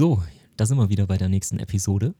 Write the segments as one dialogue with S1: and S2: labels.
S1: So, da sind wir wieder bei der nächsten Episode.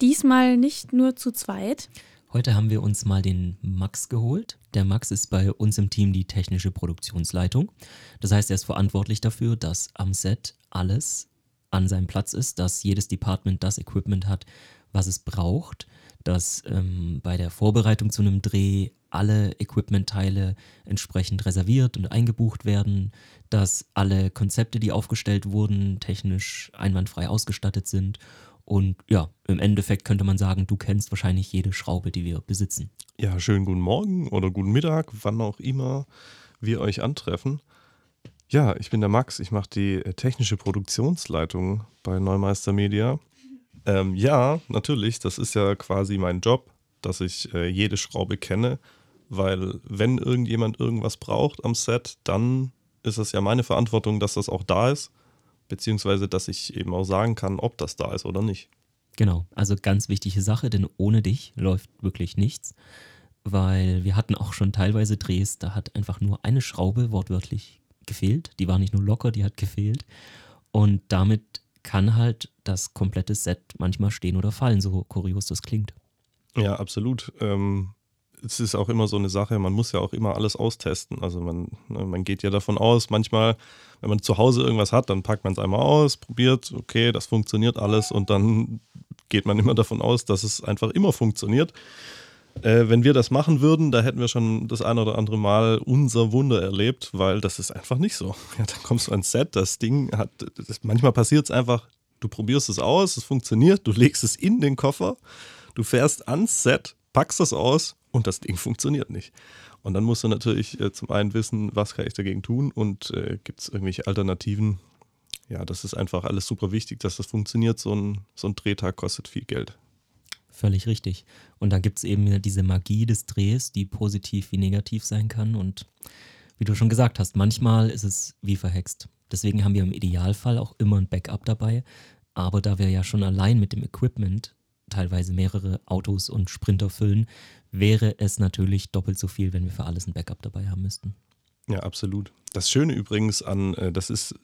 S2: Diesmal nicht nur zu zweit.
S1: Heute haben wir uns mal den Max geholt. Der Max ist bei uns im Team die technische Produktionsleitung. Das heißt, er ist verantwortlich dafür, dass am Set alles an seinem Platz ist, dass jedes Department das Equipment hat, was es braucht, dass ähm, bei der Vorbereitung zu einem Dreh alle Equipment-Teile entsprechend reserviert und eingebucht werden, dass alle Konzepte, die aufgestellt wurden, technisch einwandfrei ausgestattet sind. Und ja, im Endeffekt könnte man sagen, du kennst wahrscheinlich jede Schraube, die wir besitzen.
S3: Ja, schönen guten Morgen oder guten Mittag, wann auch immer wir euch antreffen. Ja, ich bin der Max, ich mache die äh, technische Produktionsleitung bei Neumeister Media. Ähm, ja, natürlich, das ist ja quasi mein Job, dass ich äh, jede Schraube kenne, weil wenn irgendjemand irgendwas braucht am Set, dann ist es ja meine Verantwortung, dass das auch da ist, beziehungsweise dass ich eben auch sagen kann, ob das da ist oder nicht.
S1: Genau, also ganz wichtige Sache, denn ohne dich läuft wirklich nichts, weil wir hatten auch schon teilweise Drehs, da hat einfach nur eine Schraube wortwörtlich gefehlt, die war nicht nur locker, die hat gefehlt und damit kann halt das komplette Set manchmal stehen oder fallen, so kurios das klingt.
S3: Ja, absolut. Ähm, es ist auch immer so eine Sache, man muss ja auch immer alles austesten. Also man, ne, man geht ja davon aus, manchmal, wenn man zu Hause irgendwas hat, dann packt man es einmal aus, probiert, okay, das funktioniert alles und dann geht man immer davon aus, dass es einfach immer funktioniert. Äh, wenn wir das machen würden, da hätten wir schon das ein oder andere Mal unser Wunder erlebt, weil das ist einfach nicht so. Ja, dann kommst du ans Set, das Ding hat, das, manchmal passiert es einfach, du probierst es aus, es funktioniert, du legst es in den Koffer, du fährst ans Set, packst das aus und das Ding funktioniert nicht. Und dann musst du natürlich äh, zum einen wissen, was kann ich dagegen tun und äh, gibt es irgendwelche Alternativen. Ja, das ist einfach alles super wichtig, dass das funktioniert. So ein, so ein Drehtag kostet viel Geld.
S1: Völlig richtig. Und da gibt es eben diese Magie des Drehs, die positiv wie negativ sein kann. Und wie du schon gesagt hast, manchmal ist es wie verhext. Deswegen haben wir im Idealfall auch immer ein Backup dabei. Aber da wir ja schon allein mit dem Equipment teilweise mehrere Autos und Sprinter füllen, wäre es natürlich doppelt so viel, wenn wir für alles ein Backup dabei haben müssten.
S3: Ja, absolut. Das Schöne übrigens an, äh, das ist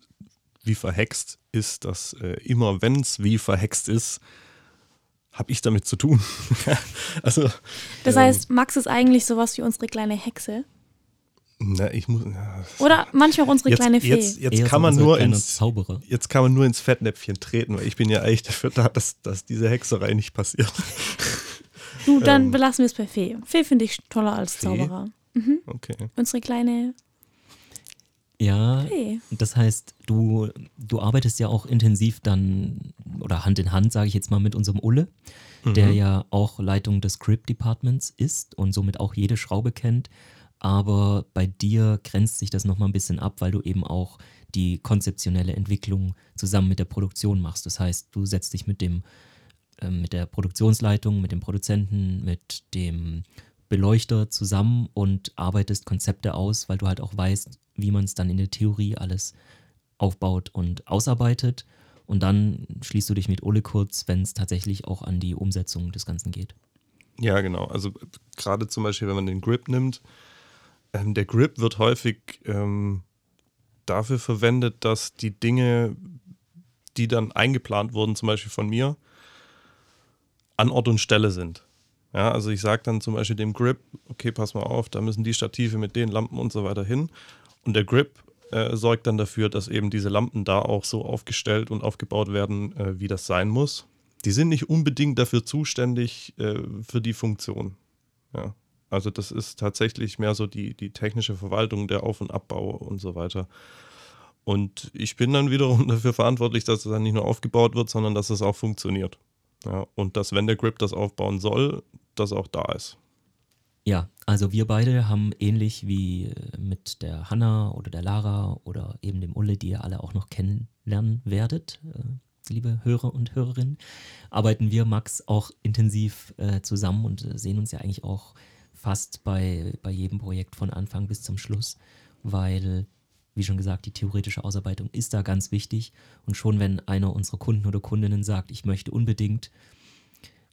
S3: wie verhext, ist, dass äh, immer wenn es wie verhext ist, habe ich damit zu tun. also,
S2: das ähm, heißt, Max ist eigentlich sowas wie unsere kleine Hexe.
S3: Na, ich muss, ja.
S2: Oder manchmal auch unsere
S3: jetzt,
S2: kleine Fee.
S3: Jetzt, jetzt kann man nur ins, Zauberer. jetzt kann man nur ins Fettnäpfchen treten, weil ich bin ja eigentlich dafür da, dass, dass diese Hexerei nicht passiert.
S2: Du, dann ähm, belassen wir es bei Fee. Fee finde ich toller als Fee? Zauberer.
S3: Mhm. Okay.
S2: Unsere kleine
S1: ja, das heißt, du, du arbeitest ja auch intensiv dann oder Hand in Hand, sage ich jetzt mal, mit unserem Ulle, mhm. der ja auch Leitung des Script Departments ist und somit auch jede Schraube kennt. Aber bei dir grenzt sich das nochmal ein bisschen ab, weil du eben auch die konzeptionelle Entwicklung zusammen mit der Produktion machst. Das heißt, du setzt dich mit dem äh, mit der Produktionsleitung, mit dem Produzenten, mit dem Beleuchter zusammen und arbeitest Konzepte aus, weil du halt auch weißt, wie man es dann in der Theorie alles aufbaut und ausarbeitet. Und dann schließt du dich mit Ole kurz, wenn es tatsächlich auch an die Umsetzung des Ganzen geht.
S3: Ja, genau. Also gerade zum Beispiel, wenn man den Grip nimmt, ähm, der Grip wird häufig ähm, dafür verwendet, dass die Dinge, die dann eingeplant wurden, zum Beispiel von mir, an Ort und Stelle sind. Ja, also ich sage dann zum Beispiel dem Grip, okay, pass mal auf, da müssen die Stative mit den Lampen und so weiter hin. Und der Grip äh, sorgt dann dafür, dass eben diese Lampen da auch so aufgestellt und aufgebaut werden, äh, wie das sein muss. Die sind nicht unbedingt dafür zuständig äh, für die Funktion. Ja. Also das ist tatsächlich mehr so die, die technische Verwaltung, der Auf- und Abbau und so weiter. Und ich bin dann wiederum dafür verantwortlich, dass es dann nicht nur aufgebaut wird, sondern dass es auch funktioniert. Ja, und dass, wenn der Grip das aufbauen soll, das auch da ist.
S1: Ja, also wir beide haben ähnlich wie äh, mit der Hanna oder der Lara oder eben dem Ulle, die ihr alle auch noch kennenlernen werdet, äh, liebe Hörer und Hörerinnen, arbeiten wir, Max, auch intensiv äh, zusammen und sehen uns ja eigentlich auch fast bei, bei jedem Projekt von Anfang bis zum Schluss, weil, wie schon gesagt, die theoretische Ausarbeitung ist da ganz wichtig. Und schon wenn einer unserer Kunden oder Kundinnen sagt, ich möchte unbedingt,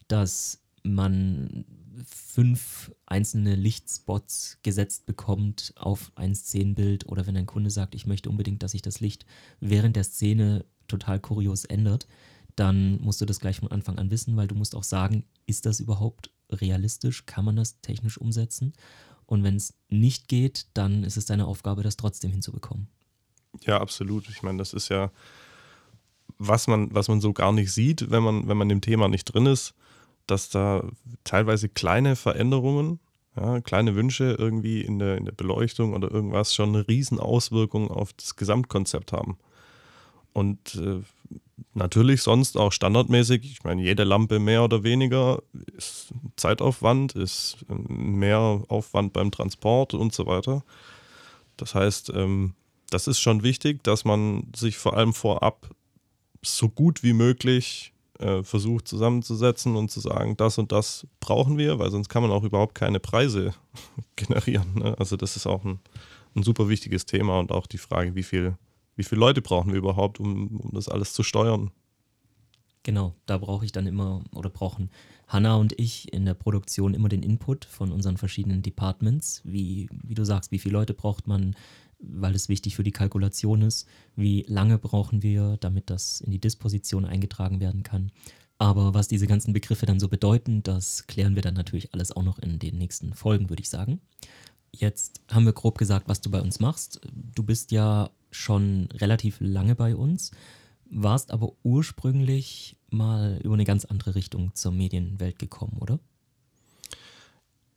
S1: dass man fünf einzelne Lichtspots gesetzt bekommt auf ein Szenenbild oder wenn ein Kunde sagt, ich möchte unbedingt, dass sich das Licht während der Szene total kurios ändert, dann musst du das gleich von Anfang an wissen, weil du musst auch sagen, ist das überhaupt realistisch? Kann man das technisch umsetzen? Und wenn es nicht geht, dann ist es deine Aufgabe, das trotzdem hinzubekommen.
S3: Ja, absolut. Ich meine, das ist ja, was man, was man so gar nicht sieht, wenn man, wenn man im Thema nicht drin ist, dass da teilweise kleine Veränderungen, ja, kleine Wünsche irgendwie in der, in der Beleuchtung oder irgendwas schon eine riesen Auswirkung auf das Gesamtkonzept haben. Und äh, natürlich sonst auch standardmäßig, ich meine, jede Lampe mehr oder weniger ist Zeitaufwand, ist mehr Aufwand beim Transport und so weiter. Das heißt, ähm, das ist schon wichtig, dass man sich vor allem vorab so gut wie möglich äh, versucht zusammenzusetzen und zu sagen, das und das brauchen wir, weil sonst kann man auch überhaupt keine Preise generieren. Ne? Also das ist auch ein, ein super wichtiges Thema und auch die Frage, wie viel wie viele Leute brauchen wir überhaupt, um, um das alles zu steuern?
S1: Genau, da brauche ich dann immer oder brauchen Hanna und ich in der Produktion immer den Input von unseren verschiedenen Departments. Wie, wie du sagst, wie viele Leute braucht man, weil es wichtig für die Kalkulation ist? Wie lange brauchen wir, damit das in die Disposition eingetragen werden kann? Aber was diese ganzen Begriffe dann so bedeuten, das klären wir dann natürlich alles auch noch in den nächsten Folgen, würde ich sagen. Jetzt haben wir grob gesagt, was du bei uns machst. Du bist ja schon relativ lange bei uns, warst aber ursprünglich mal über eine ganz andere Richtung zur Medienwelt gekommen, oder?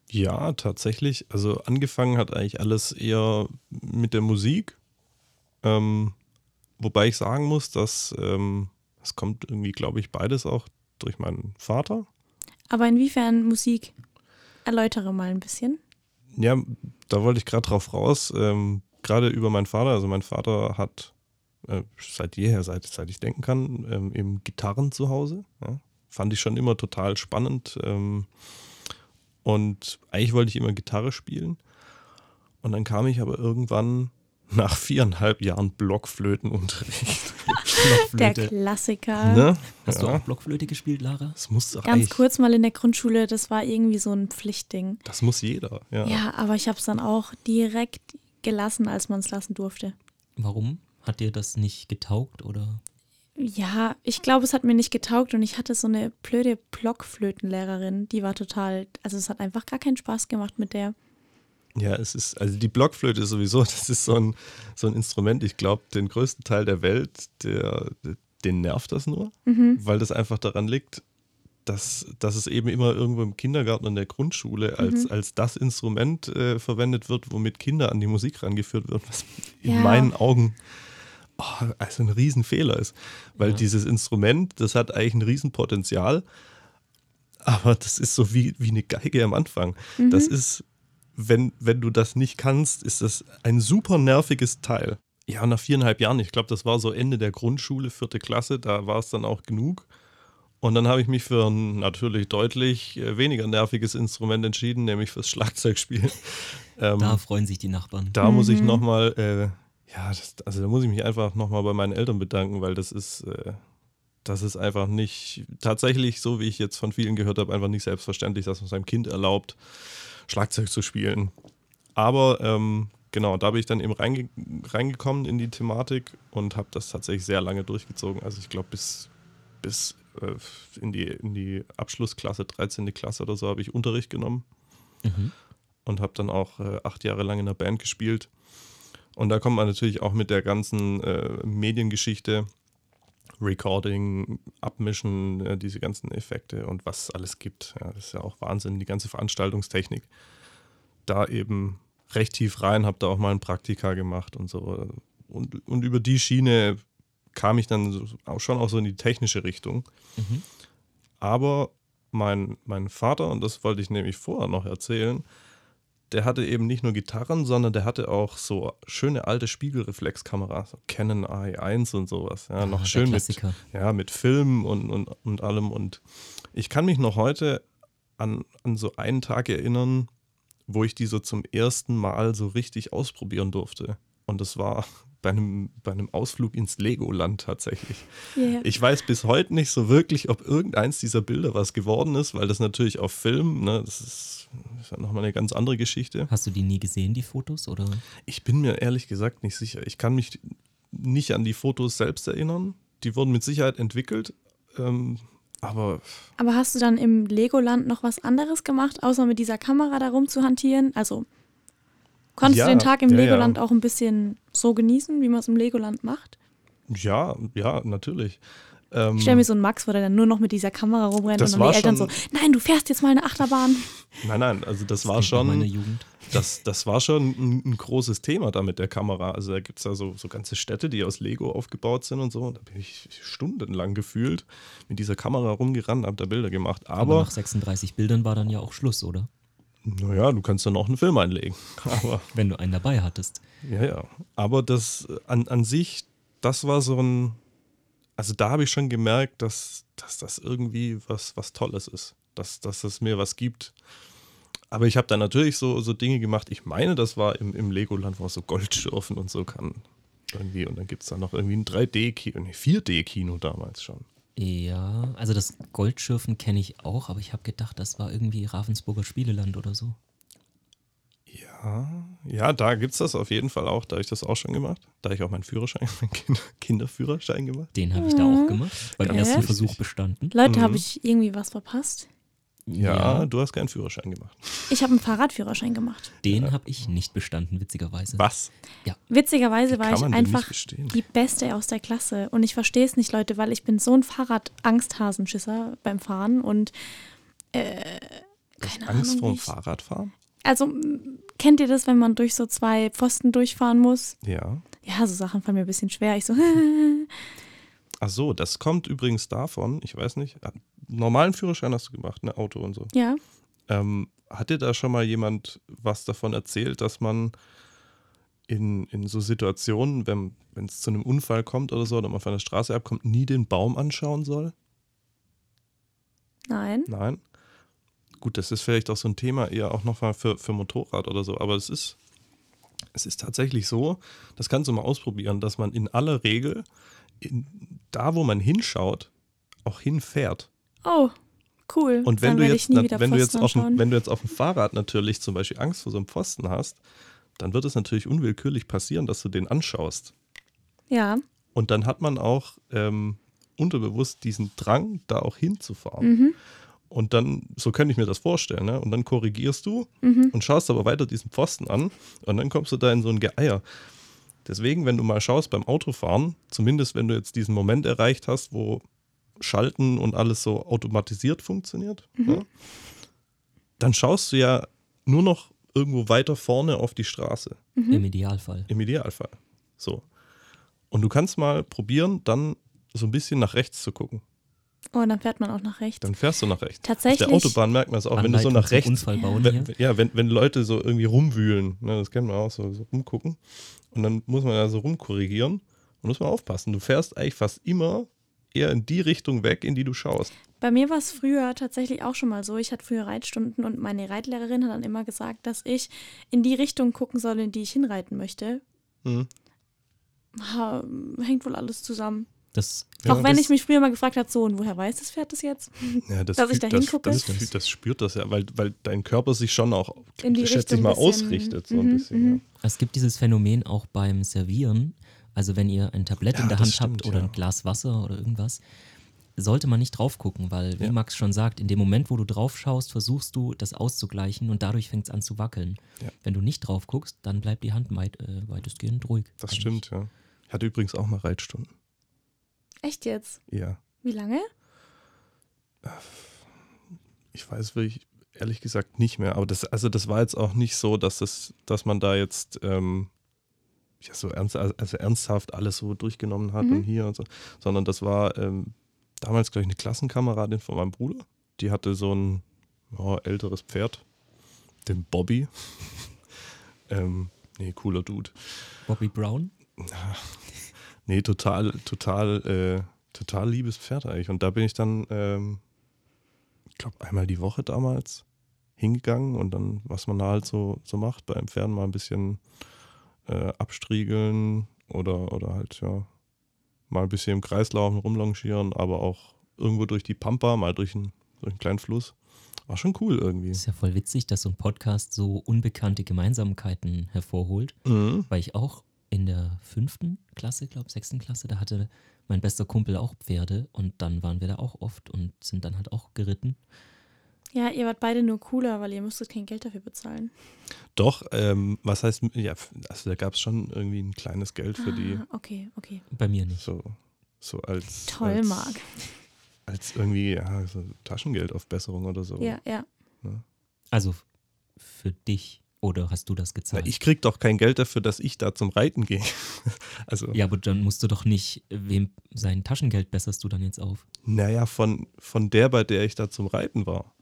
S3: Ja, tatsächlich. Also angefangen hat eigentlich alles eher mit der Musik. Ähm, wobei ich sagen muss, dass ähm, es kommt irgendwie, glaube ich, beides auch durch meinen Vater.
S2: Aber inwiefern Musik? Erläutere mal ein bisschen.
S3: Ja, da wollte ich gerade drauf raus. Ähm, gerade über meinen Vater. Also mein Vater hat äh, seit jeher, seit, seit ich denken kann, ähm, eben Gitarren zu Hause. Ja. Fand ich schon immer total spannend. Ähm, und eigentlich wollte ich immer Gitarre spielen. Und dann kam ich aber irgendwann nach viereinhalb Jahren Blockflötenunterricht.
S2: Der Klassiker.
S1: Ne? Hast ja. du auch Blockflöte gespielt, Lara?
S3: Das muss
S2: Ganz kurz mal in der Grundschule, das war irgendwie so ein Pflichtding.
S3: Das muss jeder, ja.
S2: Ja, aber ich habe es dann auch direkt gelassen, als man es lassen durfte.
S1: Warum? Hat dir das nicht getaugt oder?
S2: Ja, ich glaube, es hat mir nicht getaugt und ich hatte so eine blöde Blockflötenlehrerin, die war total, also es hat einfach gar keinen Spaß gemacht mit der.
S3: Ja, es ist, also die Blockflöte ist sowieso, das ist so ein, so ein Instrument, ich glaube, den größten Teil der Welt, der, den nervt das nur, mhm. weil das einfach daran liegt, dass, dass es eben immer irgendwo im Kindergarten und der Grundschule als, mhm. als das Instrument äh, verwendet wird, womit Kinder an die Musik rangeführt werden, was in ja. meinen Augen oh, also ein Riesenfehler ist. Weil ja. dieses Instrument, das hat eigentlich ein Riesenpotenzial, aber das ist so wie, wie eine Geige am Anfang. Mhm. Das ist, wenn, wenn du das nicht kannst, ist das ein super nerviges Teil. Ja, nach viereinhalb Jahren, ich glaube, das war so Ende der Grundschule, vierte Klasse, da war es dann auch genug. Und dann habe ich mich für ein natürlich deutlich äh, weniger nerviges Instrument entschieden, nämlich fürs Schlagzeugspielen.
S1: Ähm, da freuen sich die Nachbarn.
S3: Da mhm. muss ich mhm. nochmal, äh, ja, das, also da muss ich mich einfach nochmal bei meinen Eltern bedanken, weil das ist, äh, das ist einfach nicht, tatsächlich, so wie ich jetzt von vielen gehört habe, einfach nicht selbstverständlich, dass man seinem Kind erlaubt, Schlagzeug zu spielen. Aber ähm, genau, da bin ich dann eben reinge reingekommen in die Thematik und habe das tatsächlich sehr lange durchgezogen. Also ich glaube, bis, bis in, die, in die Abschlussklasse, 13. Klasse oder so, habe ich Unterricht genommen. Mhm. Und habe dann auch äh, acht Jahre lang in der Band gespielt. Und da kommt man natürlich auch mit der ganzen äh, Mediengeschichte, Recording, Abmischen, äh, diese ganzen Effekte und was es alles gibt. Ja, das ist ja auch Wahnsinn, die ganze Veranstaltungstechnik. Da eben recht tief rein, habe da auch mal ein Praktika gemacht und so. Und, und über die Schiene kam ich dann auch schon auch so in die technische Richtung. Mhm. Aber mein, mein Vater, und das wollte ich nämlich vorher noch erzählen, der hatte eben nicht nur Gitarren, sondern der hatte auch so schöne alte Spiegelreflexkameras, Canon AI1 und sowas. Ja, ah, noch schön mit, ja, mit Film und, und, und allem. Und ich kann mich noch heute an, an so einen Tag erinnern, wo ich die so zum ersten Mal so richtig ausprobieren durfte. Und das war bei einem, bei einem Ausflug ins Legoland tatsächlich. Yeah. Ich weiß bis heute nicht so wirklich, ob irgendeins dieser Bilder was geworden ist, weil das natürlich auf Film, ne, das ist, ist ja nochmal eine ganz andere Geschichte.
S1: Hast du die nie gesehen, die Fotos? Oder?
S3: Ich bin mir ehrlich gesagt nicht sicher. Ich kann mich nicht an die Fotos selbst erinnern. die wurden mit Sicherheit entwickelt. Ähm, aber.
S2: Aber hast du dann im Legoland noch was anderes gemacht, außer mit dieser Kamera da rumzuhantieren? Also konntest
S3: Ja,
S2: du den Tag im
S3: ja, ja.
S2: Legoland auch ein bisschen so genießen, wie man es im Legoland macht?
S3: Ja, ja, natürlich. Ähm,
S2: Ich stelle mir so einen Max vor, der dann nur noch mit dieser Kamera rumrennt
S3: Das
S2: und dann
S3: war
S2: die Eltern so, nein, du fährst jetzt mal eine Achterbahn.
S3: nein, nein, also das war
S1: Klingt nach
S3: schon.
S1: meiner Jugend.
S3: Das, das war schon ein, ein großes Thema da mit der Kamera. Also da gibt es ja so, so ganze Städte, die aus Lego aufgebaut sind und so. Und da bin ich stundenlang gefühlt mit dieser Kamera rumgerannt, habe da Bilder gemacht.
S1: Aber
S3: Aber,
S1: nach 36 Bildern war dann ja auch Schluss, oder?
S3: Naja, du kannst dann auch einen Film einlegen. Aber,
S1: Wenn du einen dabei hattest.
S3: ja, ja. Aber das an, an sich, das war so ein. Also da habe ich schon gemerkt, dass, dass das irgendwie was, was Tolles ist. Dass, dass es mir was gibt. Aber ich habe da natürlich so, so Dinge gemacht. Ich meine, das war im, im Legoland, wo man so Goldschürfen und so kann. Irgendwie. Und dann gibt es da noch irgendwie ein 3D-Kino, nee, 4D-Kino damals schon.
S1: Ja, also das Goldschürfen kenne ich auch, aber ich habe gedacht, das war irgendwie Ravensburger Spieleland oder so.
S3: Ja, ja, da gibt es das auf jeden Fall auch. Da habe ich das auch schon gemacht. Da habe ich auch meinen Führerschein, meinen Kinder, Kinderführerschein gemacht.
S1: Den habe ich da auch gemacht. Beim
S2: Geil.
S1: ersten Versuch bestanden.
S2: Leute,
S3: Mhm.
S2: habe ich irgendwie was verpasst?
S3: Ja, du hast keinen Führerschein gemacht.
S2: Ich habe einen Fahrradführerschein gemacht.
S1: Den habe ich nicht bestanden, witzigerweise.
S3: Was?
S2: Witzigerweise war ich einfach die Beste aus der Klasse. Und ich verstehe es nicht, Leute, weil ich bin so ein Fahrrad-Angsthasenschisser beim Fahren und äh, keine
S3: Angst
S2: Ahnung.
S3: vor
S2: wie
S3: dem
S2: ich-
S3: Fahrradfahren?
S2: Also kennt ihr das, wenn man durch so zwei Pfosten durchfahren muss?
S3: Ja.
S2: Ja, so Sachen fallen mir ein bisschen schwer. Ich so,
S3: Ach so, das kommt übrigens davon, ich weiß nicht, normalen Führerschein hast du gemacht, ne, Auto und so.
S2: ja.
S3: Ähm, hat dir da schon mal jemand was davon erzählt, dass man in, in so Situationen, wenn es zu einem Unfall kommt oder so, oder man von der Straße abkommt, nie den Baum anschauen soll?
S2: Nein.
S3: Nein. Gut, das ist vielleicht auch so ein Thema eher auch nochmal für, für Motorrad oder so, aber es ist, es ist tatsächlich so, das kannst du mal ausprobieren, dass man in aller Regel in, da, wo man hinschaut, auch hinfährt.
S2: Oh, cool.
S3: Und wenn du jetzt, na, wenn, du jetzt auf wenn du jetzt auf dem Fahrrad natürlich zum Beispiel Angst vor so einem Pfosten hast, dann wird es natürlich unwillkürlich passieren, dass du den anschaust.
S2: Ja.
S3: Und dann hat man auch ähm, unterbewusst diesen Drang, da auch hinzufahren.
S2: Mhm.
S3: Und dann, so könnte ich mir das vorstellen, ne? Und dann korrigierst du
S2: Mhm.
S3: und schaust aber weiter diesen Pfosten an und dann kommst du da in so ein Geeier. Deswegen, wenn du mal schaust beim Autofahren, zumindest wenn du jetzt diesen Moment erreicht hast, wo Schalten und alles so automatisiert funktioniert,
S2: Mhm.
S3: ja, dann schaust du ja nur noch irgendwo weiter vorne auf die Straße,
S2: Mhm.
S1: Im Idealfall.
S3: im Idealfall. So. Und du kannst mal probieren, dann so ein bisschen nach rechts zu gucken.
S2: Oh, dann fährt man auch nach rechts.
S3: Dann fährst du nach rechts.
S2: Tatsächlich.
S3: Auf der Autobahn merkt man es auch, wenn du so nach rechts
S1: Unfall bauen
S3: wenn,
S1: hier.
S3: ja, wenn, wenn Leute so irgendwie rumwühlen, ne, das kennen wir auch, so, so rumgucken. Und dann muss man ja so rumkorrigieren und muss man aufpassen. Du fährst eigentlich fast immer eher in die Richtung weg, in die du schaust.
S2: Bei mir war es früher tatsächlich auch schon mal so. Ich hatte früher Reitstunden und meine Reitlehrerin hat dann immer gesagt, dass ich in die Richtung gucken soll, in die ich hinreiten möchte.
S3: Mhm.
S2: Hängt wohl alles zusammen.
S1: Das,
S3: Ja,
S2: auch wenn
S3: das-
S2: ich mich früher mal gefragt habe, so, und woher weiß das Pferd das jetzt?
S3: Ja, das
S2: Dass ich da
S3: das,
S2: hingucke?
S3: Das, fühlt- das spürt das ja, weil, weil dein Körper sich schon auch,
S2: In die
S3: schätze ich
S2: Richtung
S3: mal, ausrichtet. So ein
S2: Mhm,
S3: bisschen.
S2: mhm.
S1: es gibt dieses Phänomen auch beim Servieren. Also wenn ihr ein Tablett
S3: Ja,
S1: in der
S3: das
S1: Hand habt
S3: stimmt,
S1: oder
S3: ja.
S1: ein Glas Wasser oder irgendwas, sollte man nicht drauf gucken, weil, wie
S3: Ja.
S1: Max schon sagt, in dem Moment, wo du drauf schaust, versuchst du, das auszugleichen und dadurch fängt es an zu wackeln.
S3: Ja.
S1: Wenn du nicht drauf guckst, dann bleibt die Hand weit, äh, weitestgehend ruhig.
S3: Das
S1: eigentlich.
S3: stimmt, ja. Ich hatte übrigens auch mal Reitstunden.
S2: Echt jetzt?
S3: Ja.
S2: Wie lange?
S3: Ich weiß wirklich ehrlich gesagt nicht mehr, aber das, also das war jetzt auch nicht so, dass es, dass man da jetzt ähm, ja, so ernst, also ernsthaft alles so durchgenommen hat
S2: Mhm.
S3: und hier und so, sondern das war ähm, damals, glaube ich, eine Klassenkameradin von meinem Bruder. Die hatte so ein ja, älteres Pferd, den Bobby. ähm, nee, cooler Dude.
S1: Bobby Brown?
S3: Nee, total, total, äh, total liebes Pferd eigentlich. Und da bin ich dann, ähm, ich glaube, einmal die Woche damals hingegangen und dann, was man da halt so, so macht, beim Pferden mal ein bisschen äh, abstriegeln oder, oder halt, ja, mal ein bisschen im Kreis laufen, rumlongieren, aber auch irgendwo durch die Pampa, mal durch einen, durch einen kleinen Fluss. War schon cool irgendwie.
S1: Ist ja voll witzig, dass so ein Podcast so unbekannte Gemeinsamkeiten hervorholt,
S3: Mhm.
S1: weil ich auch in der fünften Klasse, glaube ich, sechsten Klasse, da hatte mein bester Kumpel auch Pferde und dann waren wir da auch oft und sind dann halt auch geritten.
S2: Ja, ihr wart beide nur cooler, weil ihr musstet kein Geld dafür bezahlen.
S3: Doch, ähm, was heißt, ja, also da gab es schon irgendwie ein kleines Geld für die.
S2: Ah, okay, okay.
S1: Bei mir nicht.
S3: So, so als.
S2: Toll,
S3: als,
S2: Marc.
S3: Als irgendwie ja, so Taschengeldaufbesserung oder so.
S2: Ja, ja.
S1: Also f- für dich oder hast du das
S3: Na,
S1: gezahlt?
S3: ich krieg doch kein Geld dafür, dass ich da zum Reiten gehe. also,
S1: ja, aber dann musst du doch nicht, wem sein Taschengeld besserst du dann jetzt auf?
S3: naja, von, von der, bei der ich da zum Reiten war.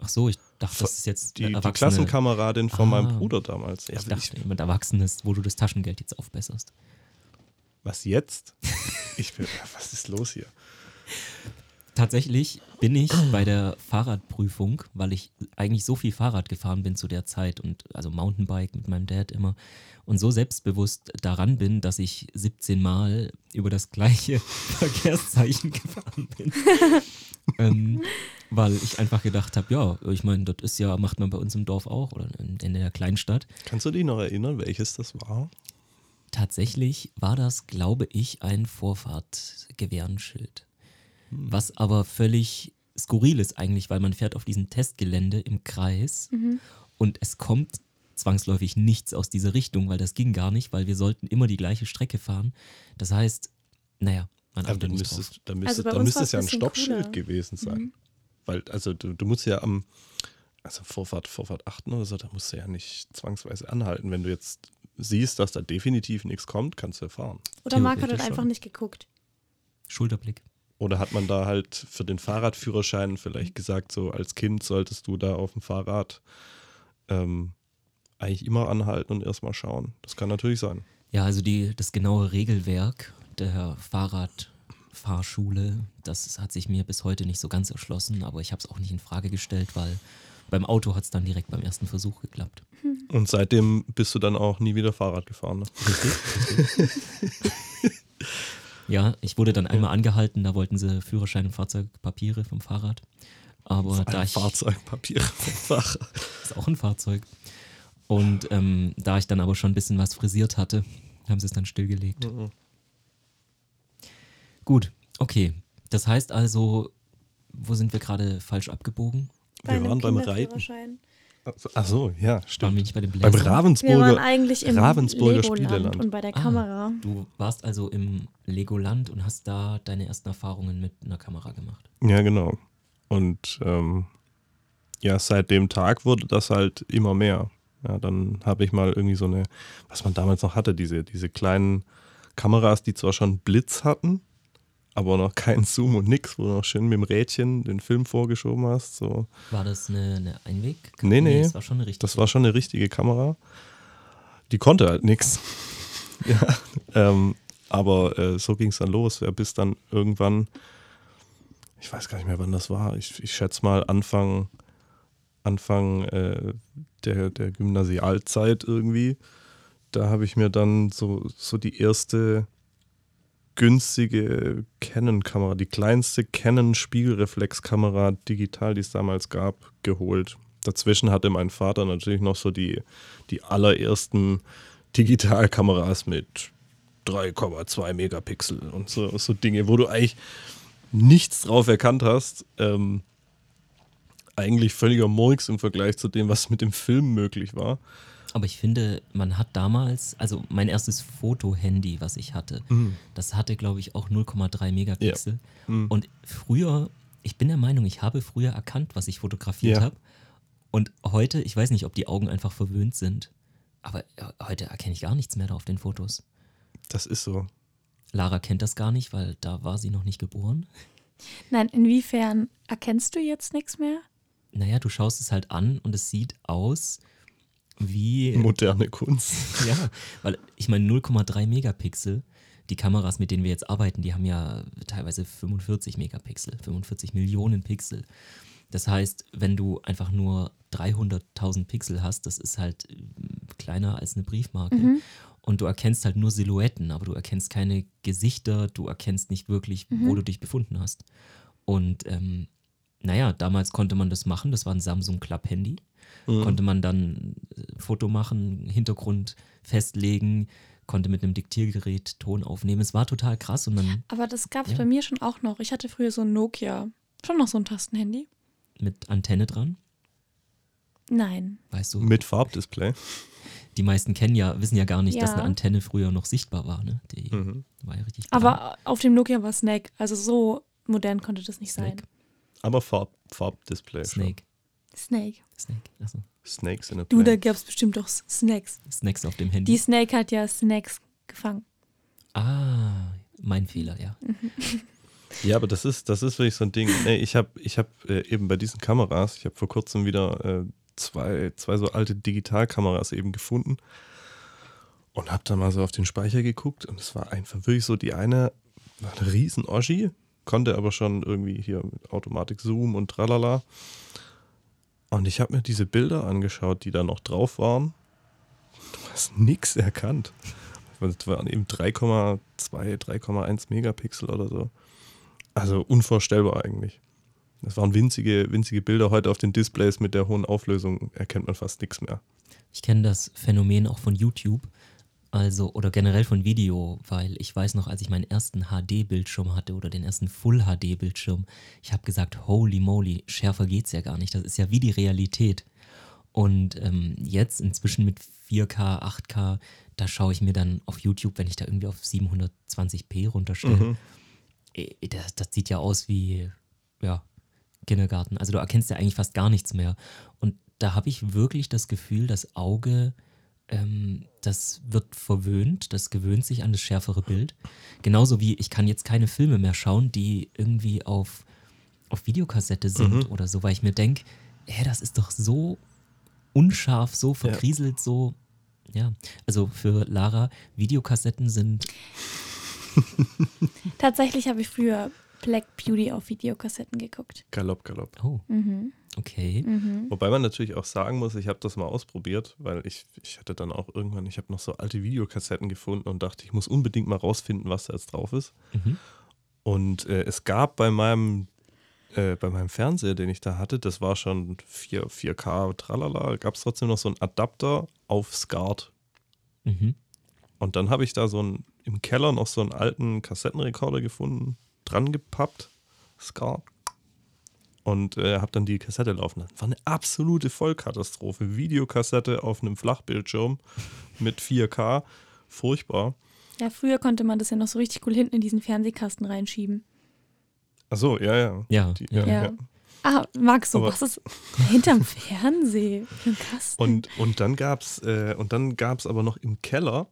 S1: Ach so, ich dachte, das ist jetzt
S3: Die, die. Klassenkameradin von
S1: Ah.
S3: meinem Bruder damals.
S1: Ich
S3: also
S1: dachte,
S3: ich,
S1: jemand Erwachsenes, wo du das Taschengeld jetzt aufbesserst.
S3: was jetzt? Ich will, was ist los hier?
S1: Tatsächlich bin ich bei der Fahrradprüfung, weil ich eigentlich so viel Fahrrad gefahren bin zu der Zeit und also Mountainbike mit meinem Dad immer und so selbstbewusst daran bin, dass ich 17 Mal über das gleiche Verkehrszeichen gefahren bin. ähm, weil ich einfach gedacht habe, ja, ich meine, das ist ja, macht man bei uns im Dorf auch oder in, in der Kleinstadt.
S3: Kannst du dich noch erinnern, welches das war?
S1: Tatsächlich war das, glaube ich, ein Vorfahrtgewehrenschild. Was aber völlig skurril ist eigentlich, weil man fährt auf diesem Testgelände im Kreis und es kommt zwangsläufig nichts aus dieser Richtung, weil das ging gar nicht, weil wir sollten immer die gleiche Strecke fahren. Das heißt, naja, man
S3: Aber
S1: achtet
S3: dann
S1: nicht drauf.
S3: dann müsste,
S2: Also
S3: dann müsste es ja ein Stoppschild
S2: cooler.
S3: gewesen sein.
S2: Mhm.
S3: Weil, also du, du musst ja am, also Vorfahrt, Vorfahrt achten oder so, da musst du ja nicht zwangsweise anhalten. Wenn du jetzt siehst, dass da definitiv nichts kommt, kannst du ja fahren.
S2: Oder Marc hat halt einfach nicht geguckt.
S1: Schulterblick.
S3: Oder hat man da halt für den Fahrradführerschein vielleicht gesagt, so als Kind solltest du da auf dem Fahrrad ähm, eigentlich immer anhalten und erstmal schauen. Das kann natürlich sein.
S1: Ja, also die, das genaue Regelwerk der Fahrradfahrschule, das hat sich mir bis heute nicht so ganz erschlossen, aber ich habe es auch nicht in Frage gestellt, weil beim Auto hat es dann direkt beim ersten Versuch geklappt.
S3: Und seitdem bist du dann auch nie wieder Fahrrad gefahren. Ne?
S1: Ja, ich wurde dann einmal angehalten, da wollten sie Führerschein und Fahrzeugpapiere vom Fahrrad. Aber da ich
S3: Fahrzeugpapier vom Fahrer.
S1: ist auch ein Fahrzeug. Und ähm, da ich dann aber schon ein bisschen was frisiert hatte, haben sie es dann stillgelegt.
S3: Mhm.
S1: Gut, okay. Das heißt also, wo sind wir gerade falsch abgebogen?
S3: Wir
S2: einem
S3: waren beim Reiten. Ach so, ja,
S1: Waren wir
S3: stimmt.
S1: nicht bei den
S3: Beim
S1: Bläsern?
S2: Wir waren
S3: Ravensburger.
S2: eigentlich im
S3: Ravensburger
S2: Legoland
S3: Spieleland.
S2: und bei der
S1: Ah.
S2: Kamera.
S1: Du warst also im Legoland und hast da deine ersten Erfahrungen mit einer Kamera gemacht.
S3: Ja, genau. Und ähm, ja, seit dem Tag wurde das halt immer mehr. Ja, dann habe ich mal irgendwie so eine, was man damals noch hatte, diese, diese kleinen Kameras, die zwar schon Blitz hatten, aber noch kein Zoom und nix, wo du noch schön mit dem Rädchen den Film vorgeschoben hast. So.
S1: War das eine, eine Einweg?
S3: Nee, nee.
S1: Das war schon eine richtige.
S3: Das war schon eine richtige Kamera. Die konnte halt nichts. Ja, ähm, aber äh, so ging es dann los. Ja, bis dann irgendwann, ich weiß gar nicht mehr, wann das war. Ich, ich schätze mal Anfang, Anfang äh, der, der Gymnasialzeit irgendwie. Da habe ich mir dann so, so die erste günstige Canon-Kamera, die kleinste Canon-Spiegelreflexkamera digital, die es damals gab, geholt. Dazwischen hatte mein Vater natürlich noch so die, die allerersten Digitalkameras mit 3,2 Megapixel und so, so Dinge, wo du eigentlich nichts drauf erkannt hast. Ähm, eigentlich völliger Murks im Vergleich zu dem, was mit dem Film möglich war.
S1: Aber ich finde, man hat damals, also mein erstes Foto-Handy, was ich hatte, das hatte, glaube ich, auch 0,3 Megapixel.
S3: Mhm.
S1: Und früher, ich bin der Meinung, ich habe früher erkannt, was ich fotografiert
S3: Ja.
S1: habe. Und heute, ich weiß nicht, ob die Augen einfach verwöhnt sind, aber heute erkenne ich gar nichts mehr da auf den Fotos.
S3: Das ist so.
S1: Lara kennt das gar nicht, weil da war sie noch nicht geboren.
S2: Nein, inwiefern erkennst du jetzt nichts mehr?
S1: Naja, du schaust es halt an und es sieht aus wie.
S3: Moderne Kunst.
S1: Ja, weil ich meine 0,3 Megapixel, die Kameras, mit denen wir jetzt arbeiten, die haben ja teilweise 45 Megapixel, 45 Millionen Pixel. Das heißt, wenn du einfach nur 300.000 Pixel hast, das ist halt äh, kleiner als eine Briefmarke. Und du erkennst halt nur Silhouetten, aber du erkennst keine Gesichter, du erkennst nicht wirklich, wo du dich befunden hast. Und ähm, naja, damals konnte man das machen, das war ein Samsung Club Handy. Konnte man dann äh, Foto machen, Hintergrund festlegen, konnte mit einem Diktiergerät Ton aufnehmen. Es war total krass und dann.
S2: Aber das gab es
S1: Ja.
S2: bei mir schon auch noch. Ich hatte früher so ein Nokia. Schon noch so ein Tastenhandy?
S1: Mit Antenne dran,
S2: Nein.
S1: weißt du?
S3: Mit Farbdisplay.
S1: Die meisten kennen ja, wissen ja gar nicht, dass
S2: Ja.
S1: eine Antenne früher noch sichtbar war. Ne? Die
S3: Mhm.
S1: war ja richtig.
S2: Aber auf dem Nokia war Snake. Also so modern konnte das nicht sein.
S3: Aber Farb, Farbdisplay.
S1: Snake.
S2: Snake.
S1: Snake. Achso.
S3: Snakes in a
S2: Du, da gab es bestimmt auch Snacks.
S1: Snacks auf dem Handy.
S2: Die Snake hat ja Snacks gefangen.
S1: ah, mein Fehler, ja.
S3: Ja, aber das ist, das ist wirklich so ein Ding. Ich habe ich hab, äh, eben bei diesen Kameras, ich habe vor kurzem wieder äh, zwei, zwei so alte Digitalkameras eben gefunden und habe dann mal so auf den Speicher geguckt und es war einfach wirklich so, die eine war eine riesen Oschi, konnte aber schon irgendwie hier mit Automatik Zoom und tralala. Und ich habe mir diese Bilder angeschaut, die da noch drauf waren. Du hast nichts erkannt. Das waren eben 3,2, 3,1 Megapixel oder so. Also unvorstellbar eigentlich. Das waren winzige, winzige Bilder. Heute auf den Displays mit der hohen Auflösung erkennt man fast nichts mehr.
S1: Ich kenne das Phänomen auch von YouTube, also oder generell von Video, weil ich weiß noch, als ich meinen ersten HD-Bildschirm hatte oder den ersten Full-HD-Bildschirm, ich habe gesagt, holy moly, schärfer geht's ja gar nicht. Das ist ja wie die Realität. Und ähm, jetzt inzwischen mit 4K, 8K, da schaue ich mir dann auf YouTube, wenn ich da irgendwie auf 720p runterstelle, äh, das, das sieht ja aus wie, ja, Kindergarten. Also du erkennst ja eigentlich fast gar nichts mehr. Und da habe ich wirklich das Gefühl, das Auge, ähm, das wird verwöhnt, das gewöhnt sich an das schärfere Bild. Genauso wie ich kann jetzt keine Filme mehr schauen, die irgendwie auf, auf Videokassette sind oder so, weil ich mir denke, hä, das ist doch so unscharf, so verkrieselt, so. Ja, also für Lara, Videokassetten sind
S2: Tatsächlich habe ich früher Black Beauty auf Videokassetten geguckt.
S3: Galopp, galopp.
S1: Oh,
S2: Mhm.
S1: Okay.
S3: Wobei man natürlich auch sagen muss, ich habe das mal ausprobiert, weil ich, ich hatte dann auch irgendwann, ich habe noch so alte Videokassetten gefunden und dachte, ich muss unbedingt mal rausfinden, was da jetzt drauf ist.
S1: Mhm.
S3: Und äh, es gab bei meinem, äh, bei meinem Fernseher, den ich da hatte, das war schon 4, 4K, tralala, gab es trotzdem noch so einen Adapter auf SCART.
S1: Mhm.
S3: Und dann habe ich da so einen, im Keller noch so einen alten Kassettenrekorder gefunden, dran gepappt, SCART. Und äh, habe dann die Kassette laufen lassen. War eine absolute Vollkatastrophe. Videokassette auf einem Flachbildschirm mit 4K. Furchtbar.
S2: Ja, früher konnte man das ja noch so richtig cool hinten in diesen Fernsehkasten reinschieben.
S3: Achso, ja, ja.
S1: Ja,
S3: Die,
S1: ja.
S2: Ja. Ah, Max, so was ist hinterm Fernseh Kasten?
S3: Und, und dann gab es äh, und dann gab's aber noch im Keller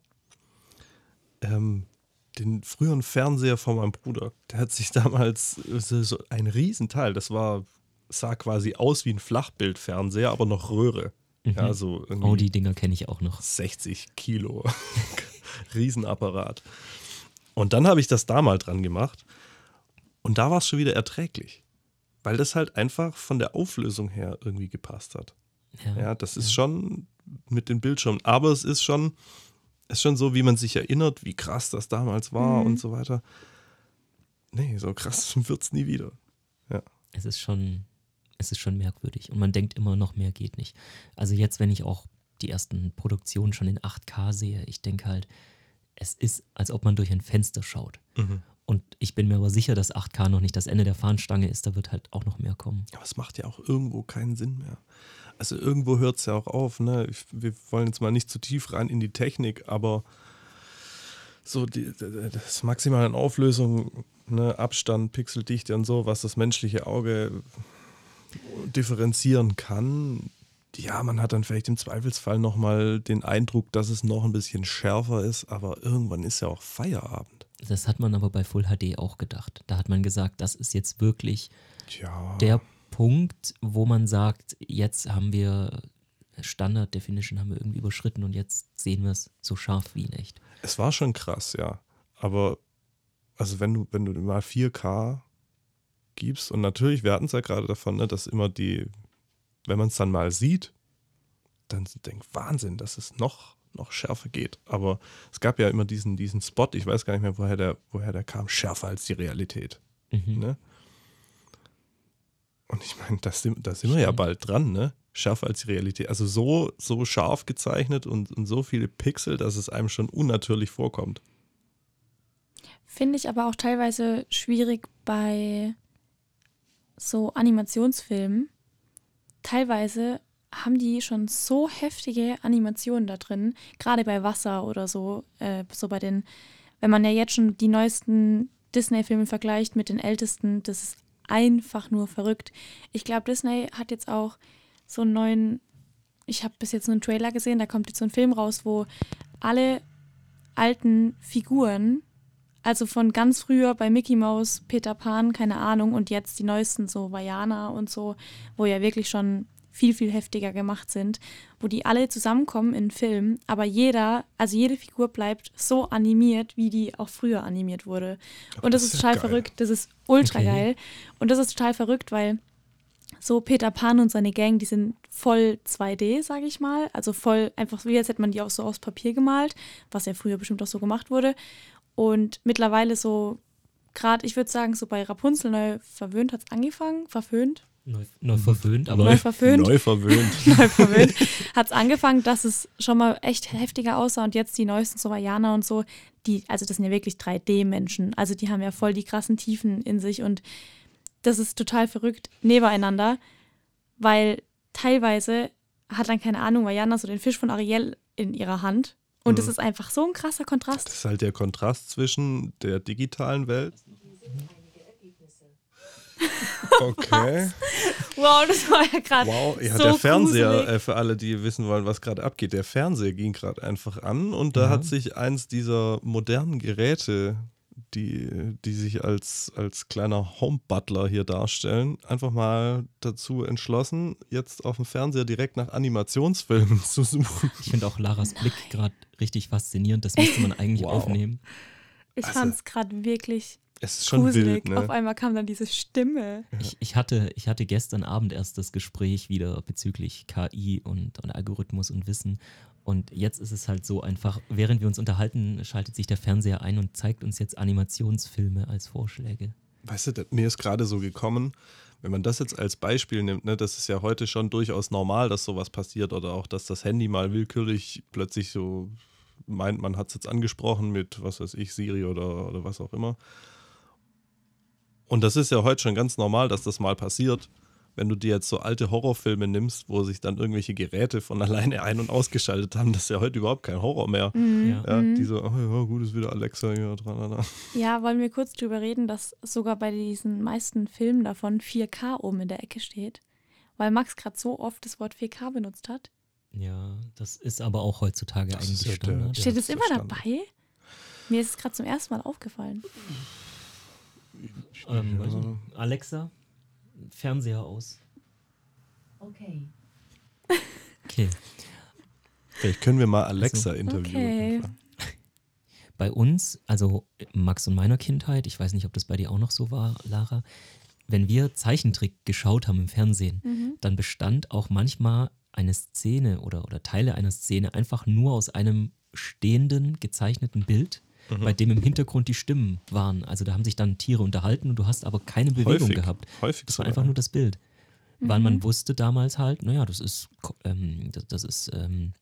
S3: ähm, den früheren Fernseher von meinem Bruder. Der hat sich damals so ein Riesenteil, das war, sah quasi aus wie ein Flachbildfernseher, aber noch Röhre. Ja, so irgendwie
S1: Oh, die Dinger kenne ich auch noch.
S3: 60 Kilo. Riesenapparat. Und dann habe ich das da mal dran gemacht. Und da war es schon wieder erträglich. Weil das halt einfach von der Auflösung her irgendwie gepasst hat.
S1: Ja.
S3: Ja, das ist schon mit den Bildschirmen. Aber es ist schon, ist schon so, wie man sich erinnert, wie krass das damals war und so weiter. Nee, so krass wird es nie wieder. Ja.
S1: es ist schon, es ist schon merkwürdig. Und man denkt immer noch mehr geht nicht. Also jetzt, wenn ich auch die ersten Produktionen schon in 8K sehe, ich denke halt, es ist, als ob man durch ein Fenster schaut. Und ich bin mir aber sicher, dass 8K noch nicht das Ende der Fahnenstange ist, da wird halt auch noch mehr kommen.
S3: Aber es macht ja auch irgendwo keinen Sinn mehr. Also irgendwo hört es ja auch auf. Ne? Ich, wir wollen jetzt mal nicht zu tief rein in die Technik, aber so die, das Maximal an Auflösung, ne? Abstand, Pixeldichte und so, was das menschliche Auge differenzieren kann. Ja, man hat dann vielleicht im Zweifelsfall nochmal den Eindruck, dass es noch ein bisschen schärfer ist, aber irgendwann ist ja auch Feierabend.
S1: Das hat man aber bei Full HD auch gedacht. Da hat man gesagt, das ist jetzt wirklich
S3: Tja.
S1: der Punkt, wo man sagt, jetzt haben wir Standard Definition haben wir irgendwie überschritten und jetzt sehen wir es so scharf wie in echt.
S3: Es war schon krass, ja. Aber also wenn du, wenn du mal 4K gibst, und natürlich, wir hatten es ja gerade davon, ne, dass immer die, wenn man es dann mal sieht, dann denkt Wahnsinn, dass es noch, noch schärfer geht. Aber es gab ja immer diesen, diesen Spot, ich weiß gar nicht mehr, woher der, woher der kam, schärfer als die Realität.
S1: Mhm.
S3: Ne? Und ich meine, da sind, da sind wir ja bald dran, ne? schärfer als die Realität. Also so, so scharf gezeichnet und, und so viele Pixel, dass es einem schon unnatürlich vorkommt.
S2: Finde ich aber auch teilweise schwierig bei so Animationsfilmen. Teilweise haben die schon so heftige Animationen da drin, gerade bei Wasser oder so, äh, so bei den, wenn man ja jetzt schon die neuesten Disney-Filme vergleicht mit den ältesten, das ist einfach nur verrückt. Ich glaube, Disney hat jetzt auch so einen neuen, ich habe bis jetzt nur einen Trailer gesehen, da kommt jetzt so ein Film raus, wo alle alten Figuren, also von ganz früher bei Mickey Mouse, Peter Pan, keine Ahnung, und jetzt die neuesten, so Vajana und so, wo ja wirklich schon viel, viel heftiger gemacht sind, wo die alle zusammenkommen in Film, aber jeder, also jede Figur bleibt so animiert, wie die auch früher animiert wurde. Und das, das ist total geil. verrückt, das ist ultra okay. geil. Und das ist total verrückt, weil so Peter Pan und seine Gang, die sind voll 2D, sage ich mal. Also voll einfach wie als hätte man die auch so aus Papier gemalt, was ja früher bestimmt auch so gemacht wurde. Und mittlerweile so, gerade, ich würde sagen, so bei Rapunzel neu verwöhnt hat es angefangen, verföhnt,
S1: Neu, neu verwöhnt, aber
S2: neu verwöhnt.
S3: Neu verwöhnt.
S2: neu verwöhnt. Hat es angefangen, dass es schon mal echt heftiger aussah und jetzt die neuesten so Vajana und so, die, also das sind ja wirklich 3D-Menschen. Also die haben ja voll die krassen Tiefen in sich und das ist total verrückt nebeneinander, weil teilweise hat dann keine Ahnung, Vajana so den Fisch von Ariel in ihrer Hand und mhm. das ist einfach so ein krasser Kontrast.
S3: Das ist halt der Kontrast zwischen der digitalen Welt Okay.
S2: wow, das war ja gerade.
S3: Wow, ja,
S2: so
S3: der Fernseher, äh, für alle, die wissen wollen, was gerade abgeht, der Fernseher ging gerade einfach an und da ja. hat sich eins dieser modernen Geräte, die, die sich als, als kleiner Home-Butler hier darstellen, einfach mal dazu entschlossen, jetzt auf dem Fernseher direkt nach Animationsfilmen zu suchen.
S1: Ich finde auch Laras Blick gerade richtig faszinierend, das müsste man eigentlich wow. aufnehmen.
S2: Ich also, fand es gerade wirklich
S3: es ist schon gruselig. wild, ne?
S2: Auf einmal kam dann diese Stimme.
S1: Ich, ich, hatte, ich hatte gestern Abend erst das Gespräch wieder bezüglich KI und, und Algorithmus und Wissen. Und jetzt ist es halt so einfach, während wir uns unterhalten, schaltet sich der Fernseher ein und zeigt uns jetzt Animationsfilme als Vorschläge.
S3: Weißt du, mir ist gerade so gekommen, wenn man das jetzt als Beispiel nimmt, ne, das ist ja heute schon durchaus normal, dass sowas passiert oder auch, dass das Handy mal willkürlich plötzlich so meint, man hat es jetzt angesprochen mit, was weiß ich, Siri oder, oder was auch immer. Und das ist ja heute schon ganz normal, dass das mal passiert. Wenn du dir jetzt so alte Horrorfilme nimmst, wo sich dann irgendwelche Geräte von alleine ein- und ausgeschaltet haben, das ist ja heute überhaupt kein Horror mehr. Mhm. Ja. ja. die so, oh ja, gut, ist wieder Alexa hier dran.
S2: Ja, wollen wir kurz drüber reden, dass sogar bei diesen meisten Filmen davon 4K oben in der Ecke steht? Weil Max gerade so oft das Wort 4K benutzt hat.
S1: Ja, das ist aber auch heutzutage das eigentlich Standard.
S2: Steht es immer dabei? Mir ist es gerade zum ersten Mal aufgefallen.
S1: Ähm, also, Alexa, Fernseher aus.
S4: Okay.
S1: Okay.
S3: Vielleicht können wir mal Alexa also, interviewen. Okay.
S1: Bei uns, also Max und meiner Kindheit, ich weiß nicht, ob das bei dir auch noch so war, Lara, wenn wir Zeichentrick geschaut haben im Fernsehen, mhm. dann bestand auch manchmal eine Szene oder, oder Teile einer Szene einfach nur aus einem stehenden, gezeichneten Bild mhm. bei dem im Hintergrund die Stimmen waren. Also da haben sich dann Tiere unterhalten und du hast aber keine Bewegung
S3: häufig,
S1: gehabt.
S3: Häufig
S1: das war einfach nur das Bild. Mhm. Weil man wusste damals halt, naja, das ist, ähm, das, das, ist ähm,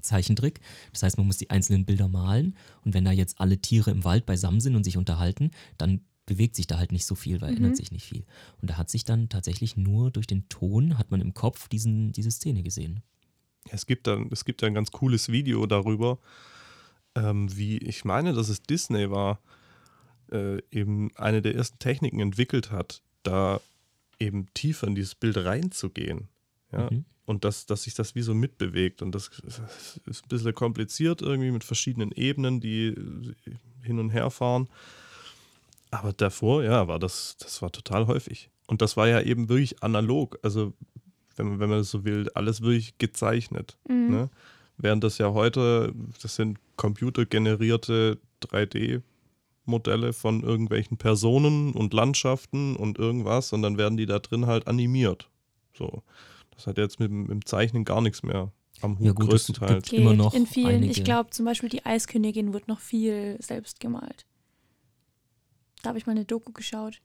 S1: Zeichentrick. Das heißt, man muss die einzelnen Bilder malen und wenn da jetzt alle Tiere im Wald beisammen sind und sich unterhalten, dann bewegt sich da halt nicht so viel, weil mhm. ändert sich nicht viel. Und da hat sich dann tatsächlich nur durch den Ton, hat man im Kopf diesen, diese Szene gesehen.
S3: Es gibt dann, es gibt ein ganz cooles Video darüber, ähm, wie ich meine, dass es Disney war, äh, eben eine der ersten Techniken entwickelt hat, da eben tiefer in dieses Bild reinzugehen. Ja? Mhm. Und dass, dass sich das wie so mitbewegt. Und das ist ein bisschen kompliziert irgendwie mit verschiedenen Ebenen, die hin und her fahren. Aber davor, ja, war das, das war total häufig. Und das war ja eben wirklich analog. Also, wenn man, wenn man das so will, alles wirklich gezeichnet. Mhm. Ne? Während das ja heute, das sind computergenerierte 3D-Modelle von irgendwelchen Personen und Landschaften und irgendwas und dann werden die da drin halt animiert. So. Das hat jetzt mit, mit dem Zeichnen gar nichts mehr am Hut ja, gut, größtenteils.
S2: Geht immer noch in vielen, einige. ich glaube zum Beispiel die Eiskönigin wird noch viel selbst gemalt. Da habe ich mal eine Doku geschaut.